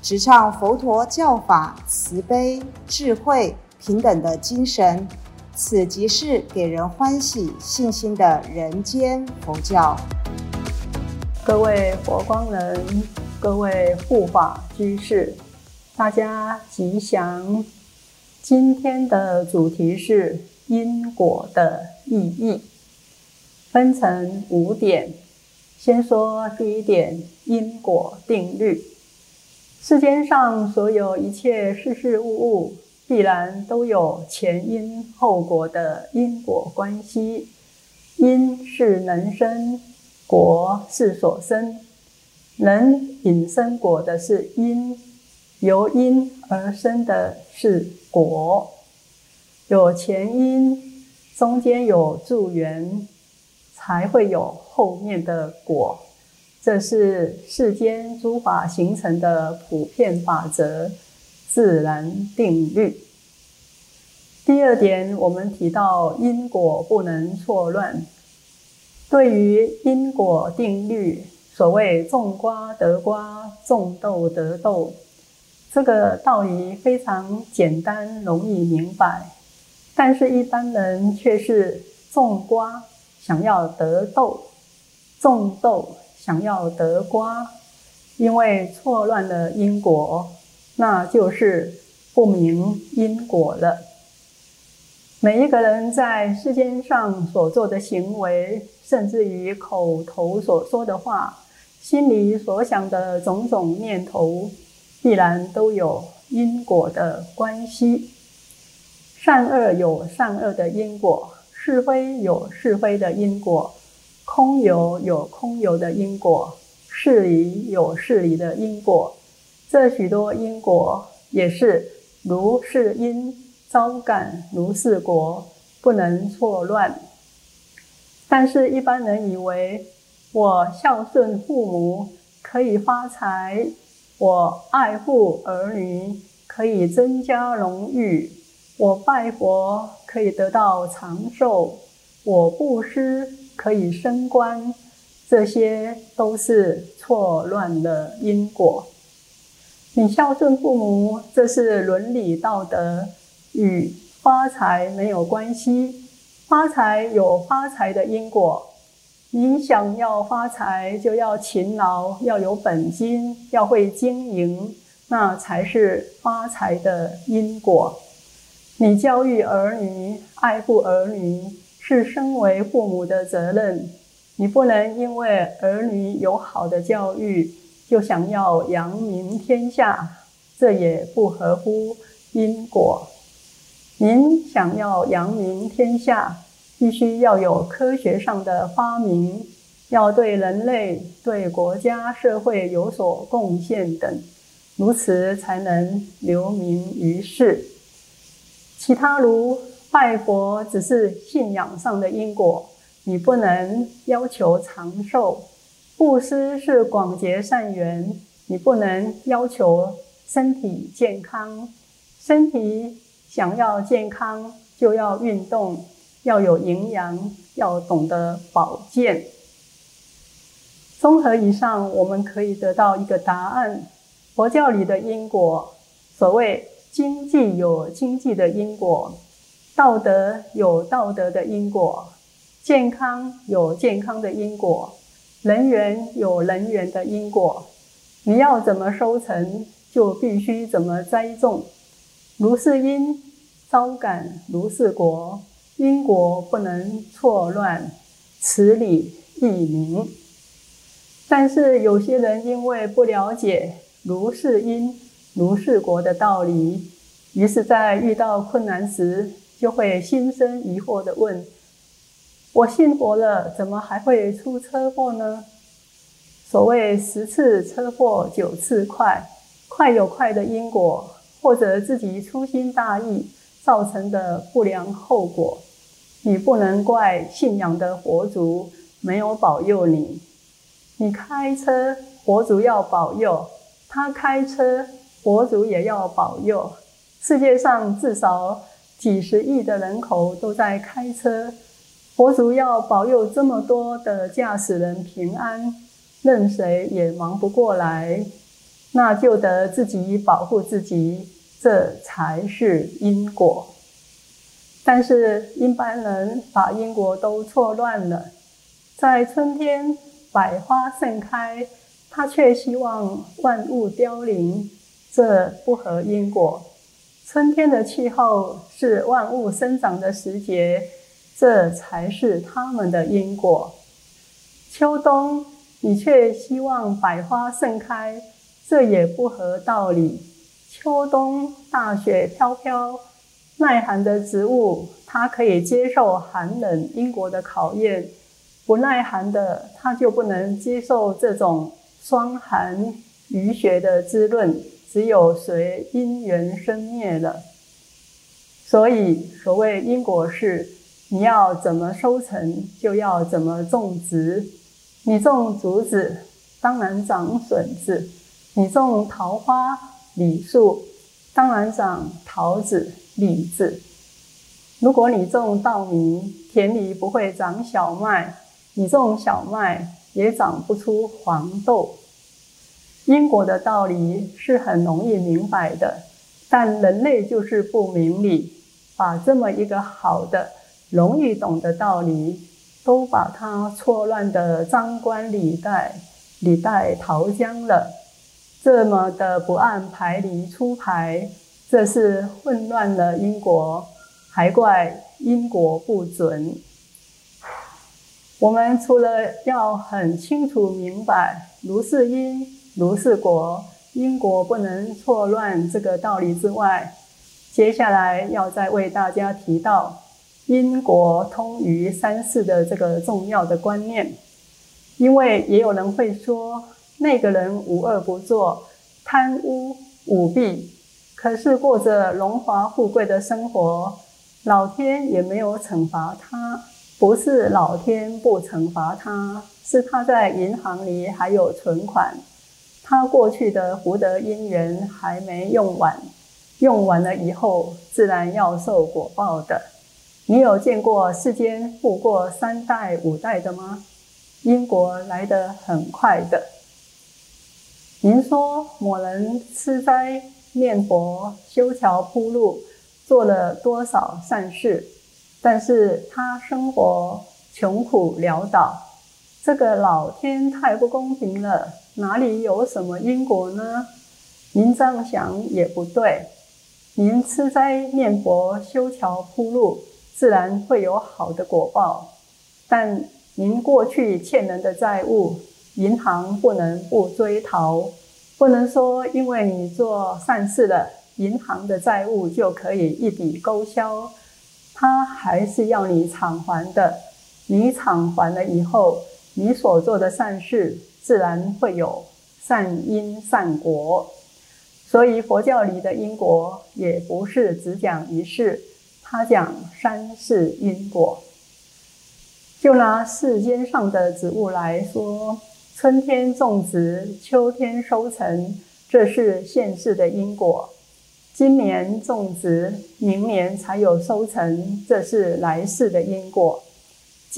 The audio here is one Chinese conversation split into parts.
直唱佛陀教法慈悲、智慧、平等的精神，此即是给人欢喜、信心的人间佛教。各位佛光人，各位护法居士，大家吉祥！今天的主题是因果的意义，分成五点。先说第一点：因果定律。世间上所有一切事事物物，必然都有前因后果的因果关系。因是能生，果是所生。能引生果的是因，由因而生的是果。有前因，中间有助缘，才会有后面的果。这是世间诸法形成的普遍法则，自然定律。第二点，我们提到因果不能错乱。对于因果定律，所谓种瓜得瓜，种豆得豆，这个道理非常简单，容易明白。但是，一般人却是种瓜想要得豆，种豆。想要得瓜，因为错乱了因果，那就是不明因果了。每一个人在世间上所做的行为，甚至于口头所说的话，心里所想的种种念头，必然都有因果的关系。善恶有善恶的因果，是非有是非的因果。空有有空有的因果，事理有事理的因果，这许多因果也是如是因招感如是果，不能错乱。但是，一般人以为我孝顺父母可以发财，我爱护儿女可以增加荣誉，我拜佛可以得到长寿，我布施。可以升官，这些都是错乱的因果。你孝顺父母，这是伦理道德，与发财没有关系。发财有发财的因果，你想要发财，就要勤劳，要有本金，要会经营，那才是发财的因果。你教育儿女，爱护儿女。是身为父母的责任，你不能因为儿女有好的教育，就想要扬名天下，这也不合乎因果。您想要扬名天下，必须要有科学上的发明，要对人类、对国家、社会有所贡献等，如此才能留名于世。其他如。拜佛只是信仰上的因果，你不能要求长寿；布施是广结善缘，你不能要求身体健康。身体想要健康，就要运动，要有营养，要懂得保健。综合以上，我们可以得到一个答案：佛教里的因果，所谓经济有经济的因果。道德有道德的因果，健康有健康的因果，人缘有人缘的因果。你要怎么收成，就必须怎么栽种。如是因，招感如是果，因果不能错乱，此理亦明。但是有些人因为不了解如是因、如是果的道理，于是，在遇到困难时，就会心生疑惑的问：“我信佛了，怎么还会出车祸呢？”所谓十次车祸九次快，快有快的因果，或者自己粗心大意造成的不良后果，你不能怪信仰的佛祖没有保佑你。你开车，佛祖要保佑；他开车，佛祖也要保佑。世界上至少几十亿的人口都在开车，佛祖要保佑这么多的驾驶人平安，任谁也忙不过来。那就得自己保护自己，这才是因果。但是一般人把因果都错乱了。在春天百花盛开，他却希望万物凋零，这不合因果。春天的气候是万物生长的时节，这才是他们的因果。秋冬你却希望百花盛开。这也不合道理。秋冬大雪飘飘，耐寒的植物它可以接受寒冷因果的考验；不耐寒的，它就不能接受这种霜寒雨雪的滋润，只有随因缘生灭了。所以，所谓因果是：你要怎么收成，就要怎么种植。你种竹子，当然长笋子。你种桃花、李树，当然长桃子、李子。如果你种稻米，田里不会长小麦；你种小麦，也长不出黄豆。因果的道理是很容易明白的，但人类就是不明理，把这么一个好的、容易懂的道理，都把它错乱的张冠李戴、李戴桃僵了。这么的不按牌理出牌，这是混乱了因果，还怪因果不准。我们除了要很清楚明白如是因如是果，因果不能错乱这个道理之外，接下来要再为大家提到因果通于三世的这个重要的观念，因为也有人会说。那个人无恶不作，贪污舞弊，可是过着荣华富贵的生活，老天也没有惩罚他。不是老天不惩罚他，是他在银行里还有存款，他过去的福德因缘还没用完，用完了以后自然要受果报的。你有见过世间富过三代五代的吗？因果来得很快的。您说某人吃斋念佛、修桥铺路，做了多少善事，但是他生活穷苦潦倒，这个老天太不公平了，哪里有什么因果呢？您这样想也不对。您吃斋念佛、修桥铺路，自然会有好的果报，但您过去欠人的债务。银行不能不追讨，不能说因为你做善事了，银行的债务就可以一笔勾销，他还是要你偿还的。你偿还了以后，你所做的善事自然会有善因善果。所以佛教里的因果也不是只讲一世，他讲三世因果。就拿世间上的植物来说。春天种植，秋天收成，这是现世的因果。今年种植，明年才有收成，这是来世的因果。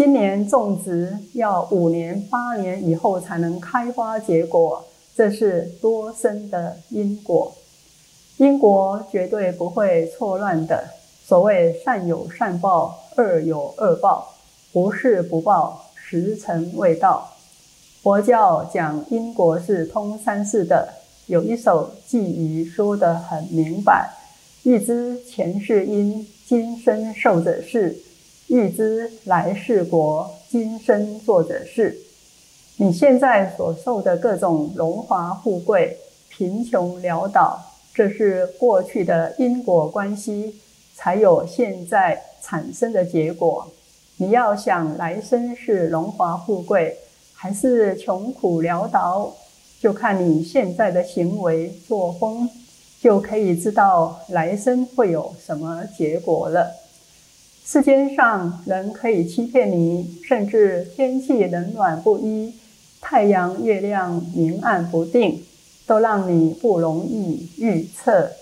今年种植要五年、八年以后才能开花结果，这是多生的因果。因果绝对不会错乱的。所谓善有善报，恶有恶报，不是不报，时辰未到。佛教讲因果是通三世的，有一首偈语说得很明白：欲知前世因，今生受者是；欲知来世果，今生做者是。你现在所受的各种荣华富贵、贫穷潦倒，这是过去的因果关系，才有现在产生的结果。你要想来生是荣华富贵。还是穷苦潦倒，就看你现在的行为作风，就可以知道来生会有什么结果了。世间上人可以欺骗你，甚至天气冷暖不一，太阳月亮明暗不定，都让你不容易预测。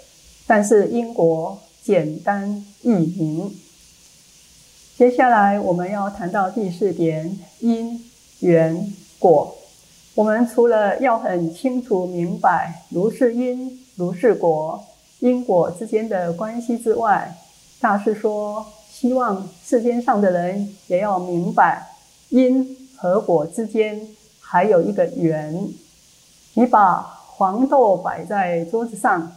但是因果简单易明。接下来我们要谈到第四点：因缘果。我们除了要很清楚明白如是因如是果因果之间的关系之外，大师说，希望世间上的人也要明白因和果之间还有一个缘。你把黄豆摆在桌子上，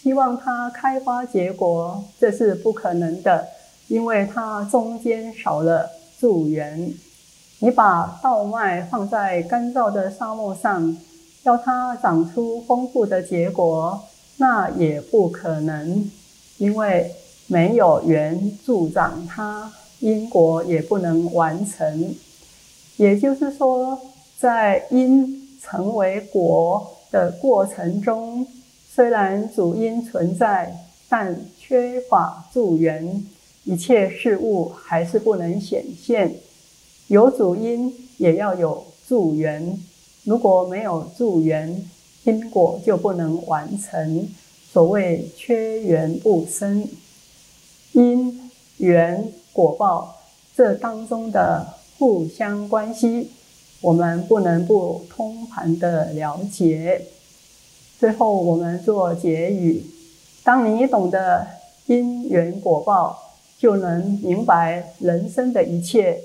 希望它开花结果，这是不可能的，因为它中间少了助缘。你把稻麦放在干燥的沙漠上，要它长出丰富的结果，那也不可能，因为没有缘助长它，因果也不能完成。也就是说，在因成为果的过程中，虽然主因存在，但缺乏助缘，一切事物还是不能显现。有主因，也要有助缘。如果没有助缘，因果就不能完成。所谓缺缘不生，因缘果报这当中的互相关系，我们不能不通盘的了解。最后，我们做结语：当你懂得因缘果报，就能明白人生的一切。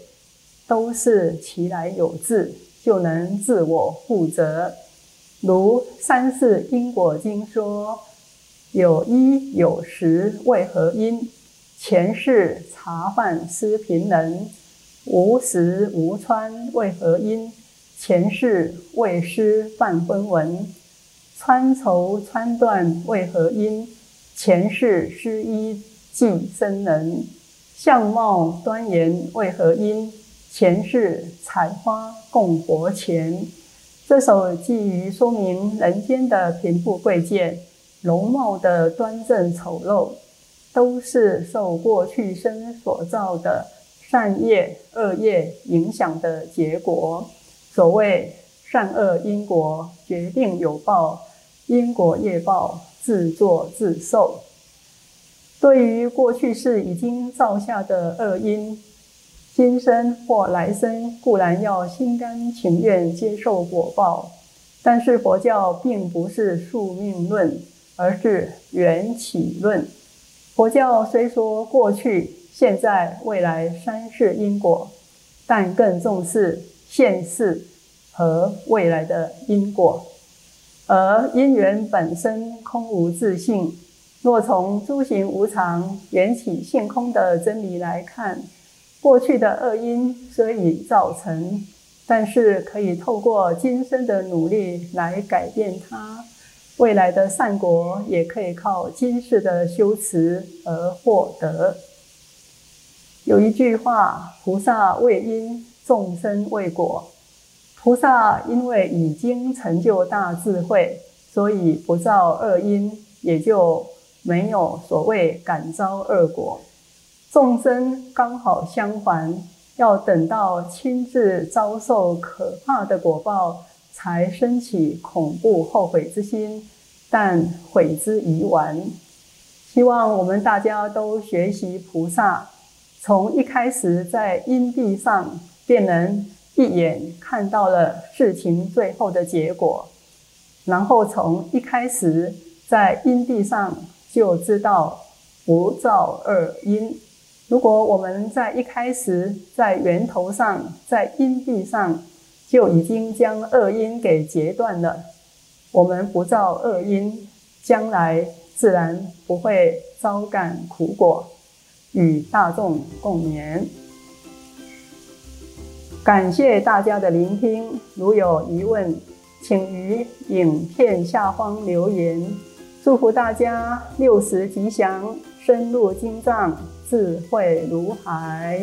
都是其来有自，就能自我负责。如《三世因果经》说：“有一有十为何因？前世茶饭思贫人，无食无穿为何因？前世未施半分文，穿绸穿缎为何因？前世施衣寄生人，相貌端严为何因？”前世采花供佛前，这首寄语说明人间的贫富贵贱、容貌的端正丑陋，都是受过去生所造的善业、恶业影响的结果。所谓善恶因果，决定有报，因果业报自作自受。对于过去世已经造下的恶因，今生或来生固然要心甘情愿接受果报，但是佛教并不是宿命论，而是缘起论。佛教虽说过去、现在、未来三世因果，但更重视现世和未来的因果。而因缘本身空无自性，若从诸行无常、缘起性空的真理来看。过去的恶因虽已造成，但是可以透过今生的努力来改变它。未来的善果也可以靠今世的修持而获得。有一句话：“菩萨为因，众生为果。”菩萨因为已经成就大智慧，所以不造恶因，也就没有所谓感召恶果。众生刚好相反，要等到亲自遭受可怕的果报，才升起恐怖后悔之心，但悔之已晚。希望我们大家都学习菩萨，从一开始在因地上便能一眼看到了事情最后的结果，然后从一开始在因地上就知道不造恶因。如果我们在一开始在源头上，在因地上就已经将恶因给截断了，我们不造恶因，将来自然不会遭感苦果。与大众共勉。感谢大家的聆听，如有疑问，请于影片下方留言。祝福大家六时吉祥，深入经藏。智慧如海。